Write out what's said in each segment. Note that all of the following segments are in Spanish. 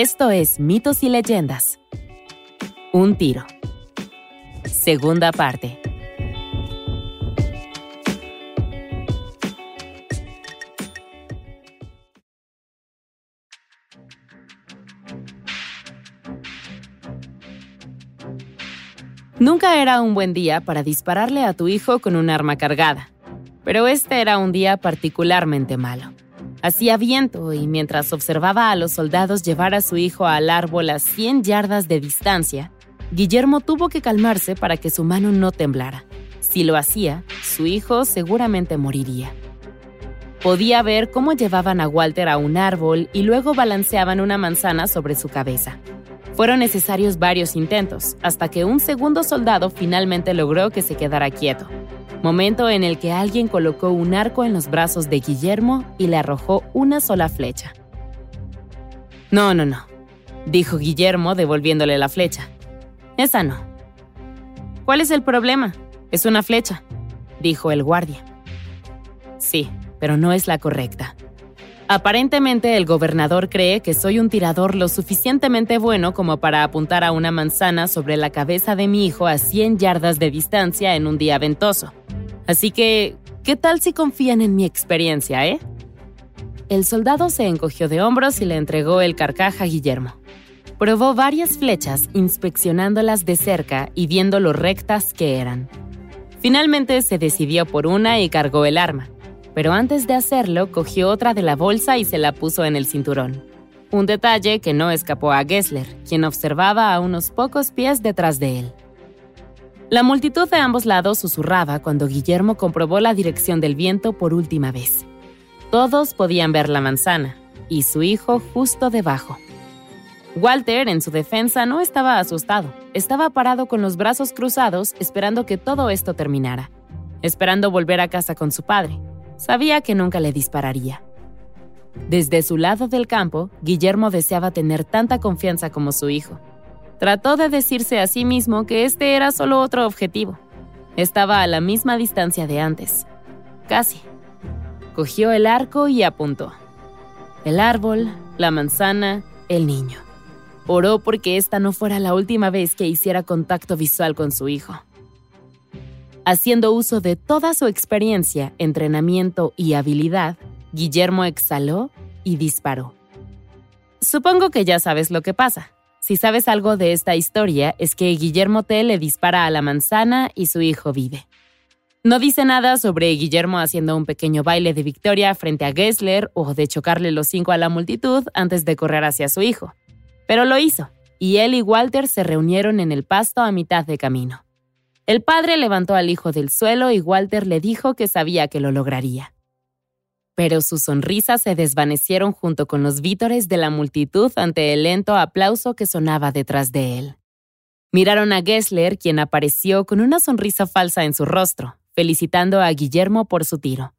Esto es Mitos y Leyendas. Un tiro. Segunda parte. Nunca era un buen día para dispararle a tu hijo con un arma cargada, pero este era un día particularmente malo. Hacía viento y mientras observaba a los soldados llevar a su hijo al árbol a 100 yardas de distancia, Guillermo tuvo que calmarse para que su mano no temblara. Si lo hacía, su hijo seguramente moriría. Podía ver cómo llevaban a Walter a un árbol y luego balanceaban una manzana sobre su cabeza. Fueron necesarios varios intentos, hasta que un segundo soldado finalmente logró que se quedara quieto, momento en el que alguien colocó un arco en los brazos de Guillermo y le arrojó una sola flecha. No, no, no, dijo Guillermo devolviéndole la flecha. Esa no. ¿Cuál es el problema? Es una flecha, dijo el guardia. Sí, pero no es la correcta. Aparentemente el gobernador cree que soy un tirador lo suficientemente bueno como para apuntar a una manzana sobre la cabeza de mi hijo a 100 yardas de distancia en un día ventoso. Así que, ¿qué tal si confían en mi experiencia, eh? El soldado se encogió de hombros y le entregó el carcaj a Guillermo. Probó varias flechas, inspeccionándolas de cerca y viendo lo rectas que eran. Finalmente se decidió por una y cargó el arma pero antes de hacerlo cogió otra de la bolsa y se la puso en el cinturón. Un detalle que no escapó a Gessler, quien observaba a unos pocos pies detrás de él. La multitud de ambos lados susurraba cuando Guillermo comprobó la dirección del viento por última vez. Todos podían ver la manzana, y su hijo justo debajo. Walter, en su defensa, no estaba asustado. Estaba parado con los brazos cruzados esperando que todo esto terminara, esperando volver a casa con su padre, Sabía que nunca le dispararía. Desde su lado del campo, Guillermo deseaba tener tanta confianza como su hijo. Trató de decirse a sí mismo que este era solo otro objetivo. Estaba a la misma distancia de antes. Casi. Cogió el arco y apuntó. El árbol, la manzana, el niño. Oró porque esta no fuera la última vez que hiciera contacto visual con su hijo. Haciendo uso de toda su experiencia, entrenamiento y habilidad, Guillermo exhaló y disparó. Supongo que ya sabes lo que pasa. Si sabes algo de esta historia, es que Guillermo T le dispara a la manzana y su hijo vive. No dice nada sobre Guillermo haciendo un pequeño baile de victoria frente a Gessler o de chocarle los cinco a la multitud antes de correr hacia su hijo. Pero lo hizo, y él y Walter se reunieron en el pasto a mitad de camino. El padre levantó al hijo del suelo y Walter le dijo que sabía que lo lograría. Pero sus sonrisas se desvanecieron junto con los vítores de la multitud ante el lento aplauso que sonaba detrás de él. Miraron a Gessler, quien apareció con una sonrisa falsa en su rostro, felicitando a Guillermo por su tiro.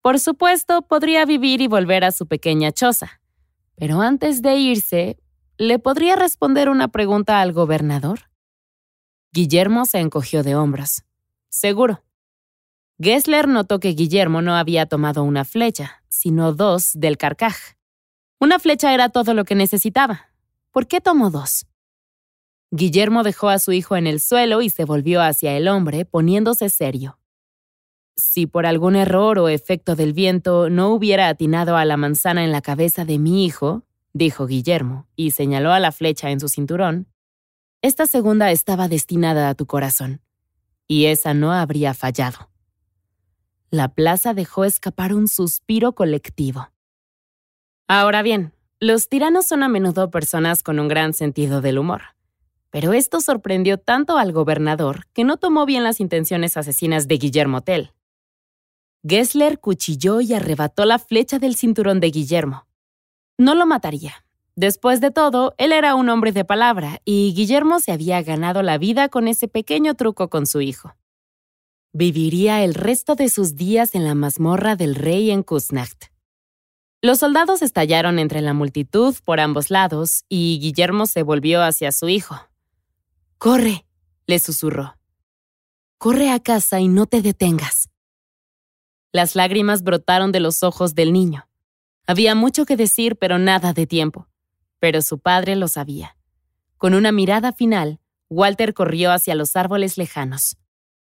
Por supuesto, podría vivir y volver a su pequeña choza. Pero antes de irse, ¿le podría responder una pregunta al gobernador? Guillermo se encogió de hombros. Seguro. Gessler notó que Guillermo no había tomado una flecha, sino dos del carcaj. Una flecha era todo lo que necesitaba. ¿Por qué tomó dos? Guillermo dejó a su hijo en el suelo y se volvió hacia el hombre, poniéndose serio. Si por algún error o efecto del viento no hubiera atinado a la manzana en la cabeza de mi hijo, dijo Guillermo, y señaló a la flecha en su cinturón, esta segunda estaba destinada a tu corazón, y esa no habría fallado. La plaza dejó escapar un suspiro colectivo. Ahora bien, los tiranos son a menudo personas con un gran sentido del humor. Pero esto sorprendió tanto al gobernador que no tomó bien las intenciones asesinas de Guillermo Tell. Gessler cuchilló y arrebató la flecha del cinturón de Guillermo. No lo mataría, Después de todo, él era un hombre de palabra y Guillermo se había ganado la vida con ese pequeño truco con su hijo. Viviría el resto de sus días en la mazmorra del rey en Kusnacht. Los soldados estallaron entre la multitud por ambos lados y Guillermo se volvió hacia su hijo. Corre, le susurró. Corre a casa y no te detengas. Las lágrimas brotaron de los ojos del niño. Había mucho que decir, pero nada de tiempo. Pero su padre lo sabía. Con una mirada final, Walter corrió hacia los árboles lejanos.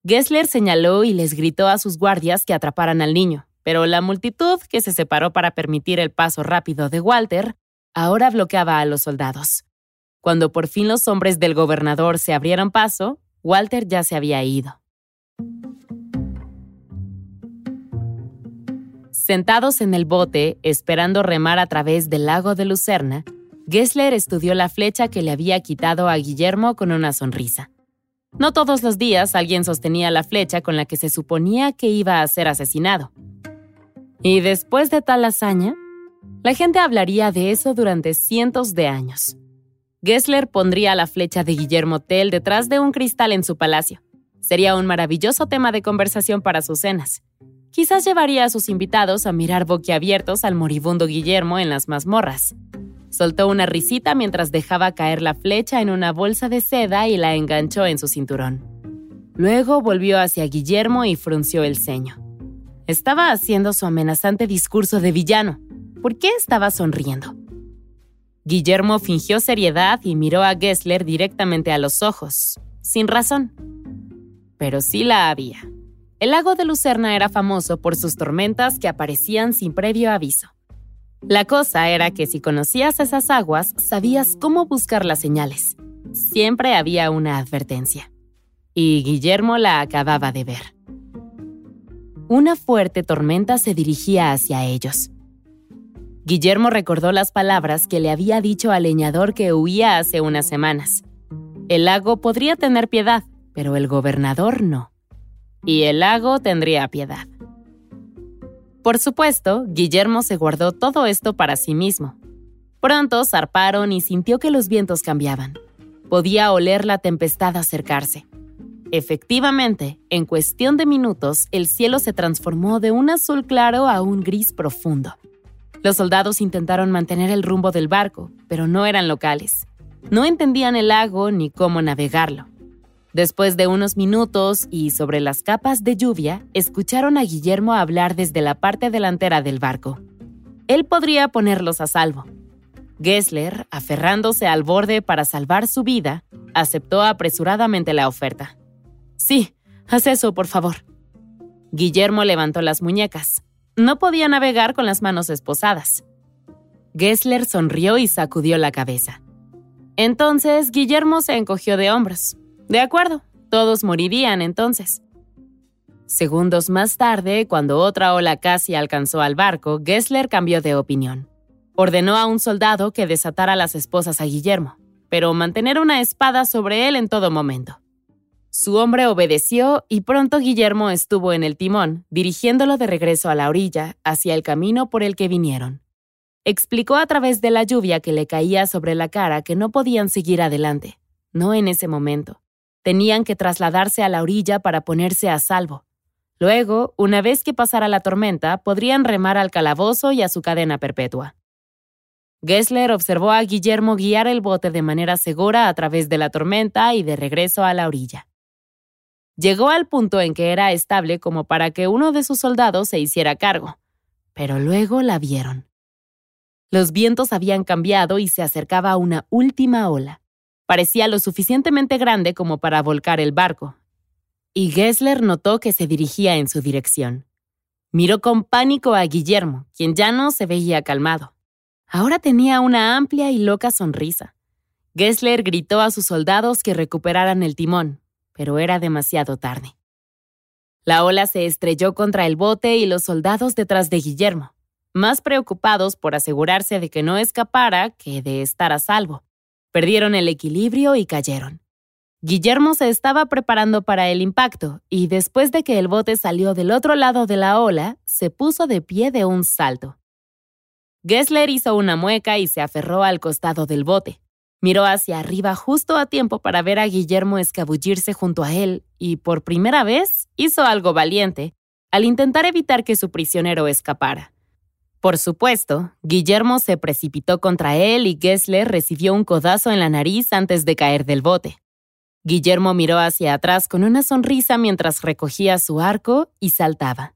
Gessler señaló y les gritó a sus guardias que atraparan al niño, pero la multitud que se separó para permitir el paso rápido de Walter ahora bloqueaba a los soldados. Cuando por fin los hombres del gobernador se abrieron paso, Walter ya se había ido. Sentados en el bote, esperando remar a través del lago de Lucerna, Gessler estudió la flecha que le había quitado a Guillermo con una sonrisa. No todos los días alguien sostenía la flecha con la que se suponía que iba a ser asesinado. Y después de tal hazaña, la gente hablaría de eso durante cientos de años. Gessler pondría la flecha de Guillermo Tell detrás de un cristal en su palacio. Sería un maravilloso tema de conversación para sus cenas. Quizás llevaría a sus invitados a mirar boquiabiertos al moribundo Guillermo en las mazmorras. Soltó una risita mientras dejaba caer la flecha en una bolsa de seda y la enganchó en su cinturón. Luego volvió hacia Guillermo y frunció el ceño. Estaba haciendo su amenazante discurso de villano. ¿Por qué estaba sonriendo? Guillermo fingió seriedad y miró a Gessler directamente a los ojos, sin razón. Pero sí la había. El lago de Lucerna era famoso por sus tormentas que aparecían sin previo aviso. La cosa era que si conocías esas aguas, sabías cómo buscar las señales. Siempre había una advertencia. Y Guillermo la acababa de ver. Una fuerte tormenta se dirigía hacia ellos. Guillermo recordó las palabras que le había dicho al leñador que huía hace unas semanas. El lago podría tener piedad, pero el gobernador no. Y el lago tendría piedad. Por supuesto, Guillermo se guardó todo esto para sí mismo. Pronto zarparon y sintió que los vientos cambiaban. Podía oler la tempestad acercarse. Efectivamente, en cuestión de minutos, el cielo se transformó de un azul claro a un gris profundo. Los soldados intentaron mantener el rumbo del barco, pero no eran locales. No entendían el lago ni cómo navegarlo. Después de unos minutos y sobre las capas de lluvia, escucharon a Guillermo hablar desde la parte delantera del barco. Él podría ponerlos a salvo. Gessler, aferrándose al borde para salvar su vida, aceptó apresuradamente la oferta. Sí, haz eso, por favor. Guillermo levantó las muñecas. No podía navegar con las manos esposadas. Gessler sonrió y sacudió la cabeza. Entonces Guillermo se encogió de hombros. De acuerdo, todos morirían entonces. Segundos más tarde, cuando otra ola casi alcanzó al barco, Gessler cambió de opinión. Ordenó a un soldado que desatara las esposas a Guillermo, pero mantener una espada sobre él en todo momento. Su hombre obedeció y pronto Guillermo estuvo en el timón, dirigiéndolo de regreso a la orilla, hacia el camino por el que vinieron. Explicó a través de la lluvia que le caía sobre la cara que no podían seguir adelante, no en ese momento. Tenían que trasladarse a la orilla para ponerse a salvo. Luego, una vez que pasara la tormenta, podrían remar al calabozo y a su cadena perpetua. Gessler observó a Guillermo guiar el bote de manera segura a través de la tormenta y de regreso a la orilla. Llegó al punto en que era estable como para que uno de sus soldados se hiciera cargo, pero luego la vieron. Los vientos habían cambiado y se acercaba una última ola. Parecía lo suficientemente grande como para volcar el barco. Y Gessler notó que se dirigía en su dirección. Miró con pánico a Guillermo, quien ya no se veía calmado. Ahora tenía una amplia y loca sonrisa. Gessler gritó a sus soldados que recuperaran el timón, pero era demasiado tarde. La ola se estrelló contra el bote y los soldados detrás de Guillermo, más preocupados por asegurarse de que no escapara que de estar a salvo. Perdieron el equilibrio y cayeron. Guillermo se estaba preparando para el impacto y después de que el bote salió del otro lado de la ola, se puso de pie de un salto. Gessler hizo una mueca y se aferró al costado del bote. Miró hacia arriba justo a tiempo para ver a Guillermo escabullirse junto a él y por primera vez hizo algo valiente al intentar evitar que su prisionero escapara. Por supuesto, Guillermo se precipitó contra él y Gessler recibió un codazo en la nariz antes de caer del bote. Guillermo miró hacia atrás con una sonrisa mientras recogía su arco y saltaba.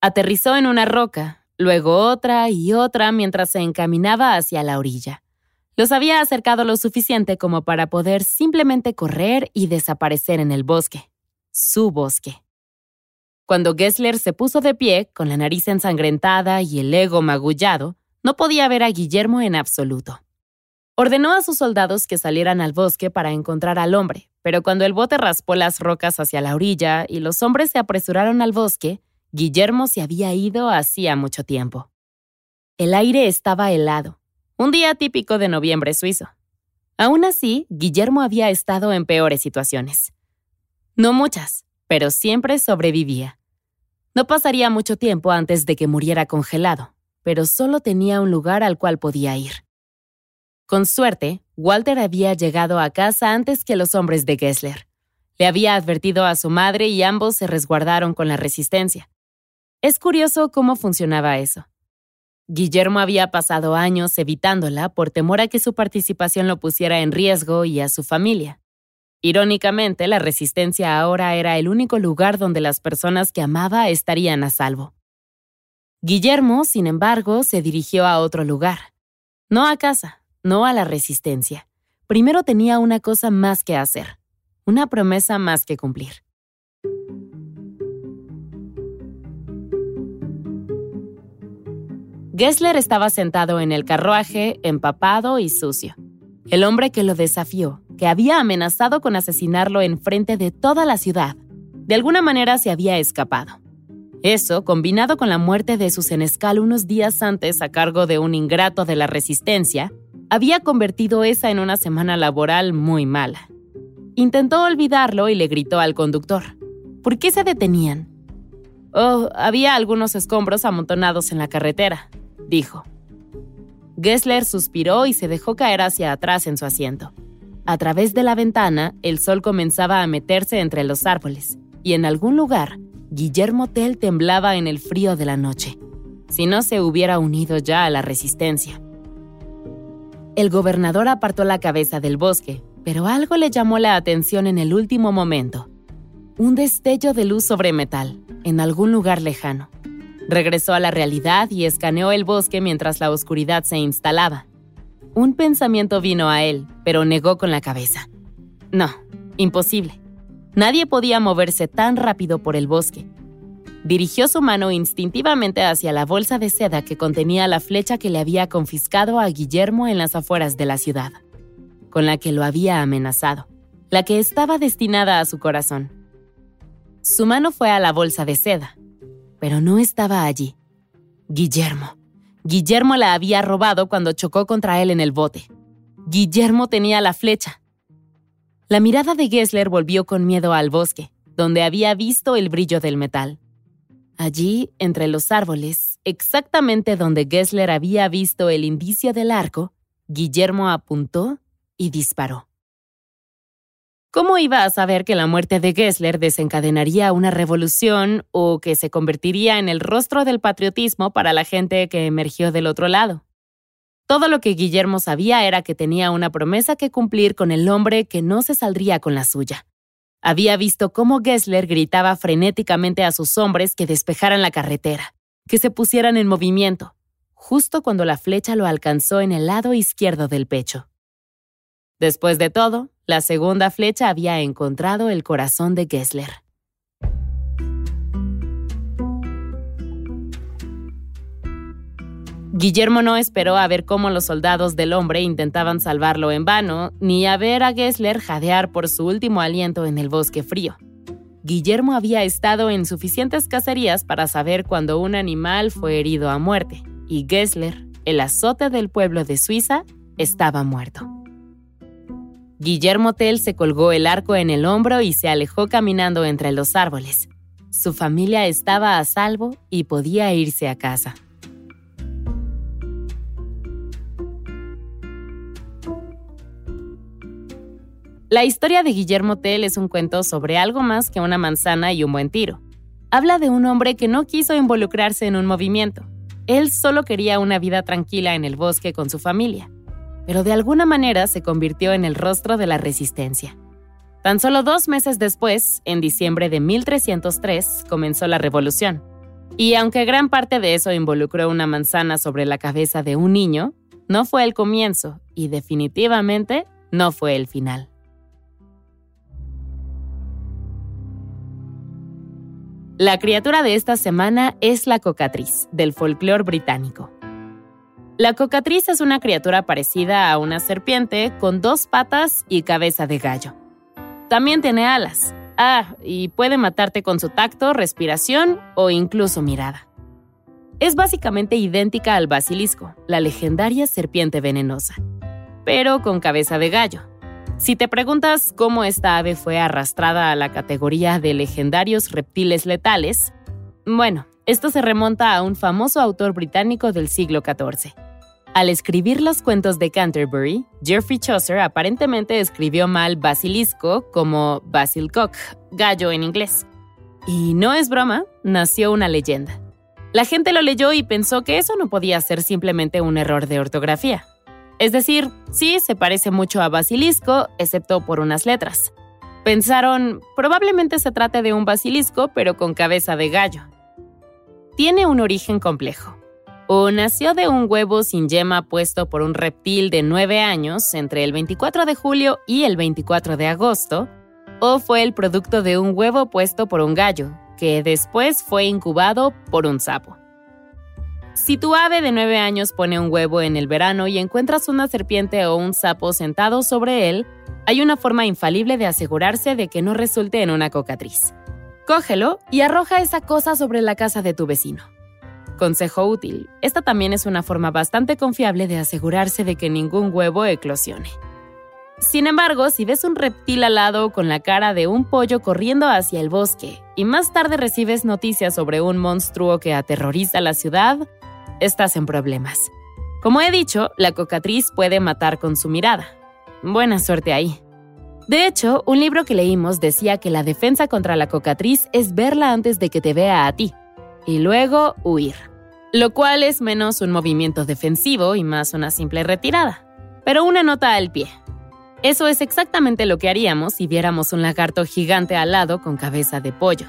Aterrizó en una roca, luego otra y otra mientras se encaminaba hacia la orilla. Los había acercado lo suficiente como para poder simplemente correr y desaparecer en el bosque. Su bosque. Cuando Gessler se puso de pie, con la nariz ensangrentada y el ego magullado, no podía ver a Guillermo en absoluto. Ordenó a sus soldados que salieran al bosque para encontrar al hombre, pero cuando el bote raspó las rocas hacia la orilla y los hombres se apresuraron al bosque, Guillermo se había ido hacía mucho tiempo. El aire estaba helado, un día típico de noviembre suizo. Aún así, Guillermo había estado en peores situaciones. No muchas, pero siempre sobrevivía. No pasaría mucho tiempo antes de que muriera congelado, pero solo tenía un lugar al cual podía ir. Con suerte, Walter había llegado a casa antes que los hombres de Gessler. Le había advertido a su madre y ambos se resguardaron con la resistencia. Es curioso cómo funcionaba eso. Guillermo había pasado años evitándola por temor a que su participación lo pusiera en riesgo y a su familia. Irónicamente, la resistencia ahora era el único lugar donde las personas que amaba estarían a salvo. Guillermo, sin embargo, se dirigió a otro lugar. No a casa, no a la resistencia. Primero tenía una cosa más que hacer, una promesa más que cumplir. Gessler estaba sentado en el carruaje, empapado y sucio. El hombre que lo desafió, que había amenazado con asesinarlo en frente de toda la ciudad, de alguna manera se había escapado. Eso, combinado con la muerte de su senescal unos días antes a cargo de un ingrato de la resistencia, había convertido esa en una semana laboral muy mala. Intentó olvidarlo y le gritó al conductor. ¿Por qué se detenían? Oh, había algunos escombros amontonados en la carretera, dijo. Gessler suspiró y se dejó caer hacia atrás en su asiento. A través de la ventana, el sol comenzaba a meterse entre los árboles, y en algún lugar, Guillermo Tell temblaba en el frío de la noche, si no se hubiera unido ya a la resistencia. El gobernador apartó la cabeza del bosque, pero algo le llamó la atención en el último momento. Un destello de luz sobre metal, en algún lugar lejano. Regresó a la realidad y escaneó el bosque mientras la oscuridad se instalaba. Un pensamiento vino a él, pero negó con la cabeza. No, imposible. Nadie podía moverse tan rápido por el bosque, Dirigió su mano instintivamente hacia la bolsa de seda que contenía la flecha que le había confiscado a Guillermo en las afueras de la ciudad, con la que lo había amenazado, la que estaba destinada a su corazón. Su mano fue a la bolsa de seda, pero no estaba allí. Guillermo. Guillermo la había robado cuando chocó contra él en el bote. Guillermo tenía la flecha. La mirada de Gessler volvió con miedo al bosque, donde había visto el brillo del metal. Allí, entre los árboles, exactamente donde Gessler había visto el indicio del arco, Guillermo apuntó y disparó. ¿Cómo iba a saber que la muerte de Gessler desencadenaría una revolución o que se convertiría en el rostro del patriotismo para la gente que emergió del otro lado? Todo lo que Guillermo sabía era que tenía una promesa que cumplir con el hombre que no se saldría con la suya. Había visto cómo Gessler gritaba frenéticamente a sus hombres que despejaran la carretera, que se pusieran en movimiento, justo cuando la flecha lo alcanzó en el lado izquierdo del pecho. Después de todo, la segunda flecha había encontrado el corazón de Gessler. Guillermo no esperó a ver cómo los soldados del hombre intentaban salvarlo en vano, ni a ver a Gessler jadear por su último aliento en el bosque frío. Guillermo había estado en suficientes cacerías para saber cuando un animal fue herido a muerte, y Gessler, el azote del pueblo de Suiza, estaba muerto. Guillermo Tell se colgó el arco en el hombro y se alejó caminando entre los árboles. Su familia estaba a salvo y podía irse a casa. La historia de Guillermo Tell es un cuento sobre algo más que una manzana y un buen tiro. Habla de un hombre que no quiso involucrarse en un movimiento. Él solo quería una vida tranquila en el bosque con su familia, pero de alguna manera se convirtió en el rostro de la resistencia. Tan solo dos meses después, en diciembre de 1303, comenzó la revolución. Y aunque gran parte de eso involucró una manzana sobre la cabeza de un niño, no fue el comienzo y definitivamente no fue el final. La criatura de esta semana es la cocatriz, del folclore británico. La cocatriz es una criatura parecida a una serpiente con dos patas y cabeza de gallo. También tiene alas. Ah, y puede matarte con su tacto, respiración o incluso mirada. Es básicamente idéntica al basilisco, la legendaria serpiente venenosa, pero con cabeza de gallo. Si te preguntas cómo esta ave fue arrastrada a la categoría de legendarios reptiles letales, bueno, esto se remonta a un famoso autor británico del siglo XIV, al escribir los cuentos de Canterbury, Geoffrey Chaucer aparentemente escribió mal basilisco como basilcock, gallo en inglés. Y no es broma, nació una leyenda. La gente lo leyó y pensó que eso no podía ser simplemente un error de ortografía. Es decir, sí, se parece mucho a basilisco, excepto por unas letras. Pensaron, probablemente se trate de un basilisco, pero con cabeza de gallo. Tiene un origen complejo o nació de un huevo sin yema puesto por un reptil de 9 años entre el 24 de julio y el 24 de agosto, o fue el producto de un huevo puesto por un gallo, que después fue incubado por un sapo. Si tu ave de 9 años pone un huevo en el verano y encuentras una serpiente o un sapo sentado sobre él, hay una forma infalible de asegurarse de que no resulte en una cocatriz. Cógelo y arroja esa cosa sobre la casa de tu vecino. Consejo útil. Esta también es una forma bastante confiable de asegurarse de que ningún huevo eclosione. Sin embargo, si ves un reptil alado con la cara de un pollo corriendo hacia el bosque y más tarde recibes noticias sobre un monstruo que aterroriza la ciudad, estás en problemas. Como he dicho, la cocatriz puede matar con su mirada. Buena suerte ahí. De hecho, un libro que leímos decía que la defensa contra la cocatriz es verla antes de que te vea a ti, y luego huir, lo cual es menos un movimiento defensivo y más una simple retirada. Pero una nota al pie. Eso es exactamente lo que haríamos si viéramos un lagarto gigante al lado con cabeza de pollo.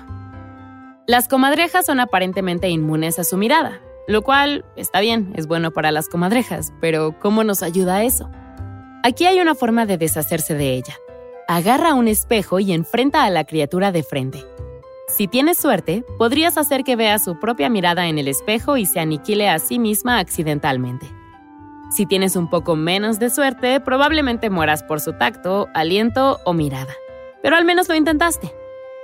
Las comadrejas son aparentemente inmunes a su mirada, lo cual está bien, es bueno para las comadrejas, pero ¿cómo nos ayuda eso? Aquí hay una forma de deshacerse de ella. Agarra un espejo y enfrenta a la criatura de frente. Si tienes suerte, podrías hacer que vea su propia mirada en el espejo y se aniquile a sí misma accidentalmente. Si tienes un poco menos de suerte, probablemente mueras por su tacto, aliento o mirada. Pero al menos lo intentaste.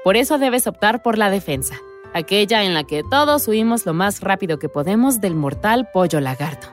Por eso debes optar por la defensa, aquella en la que todos huimos lo más rápido que podemos del mortal pollo lagarto.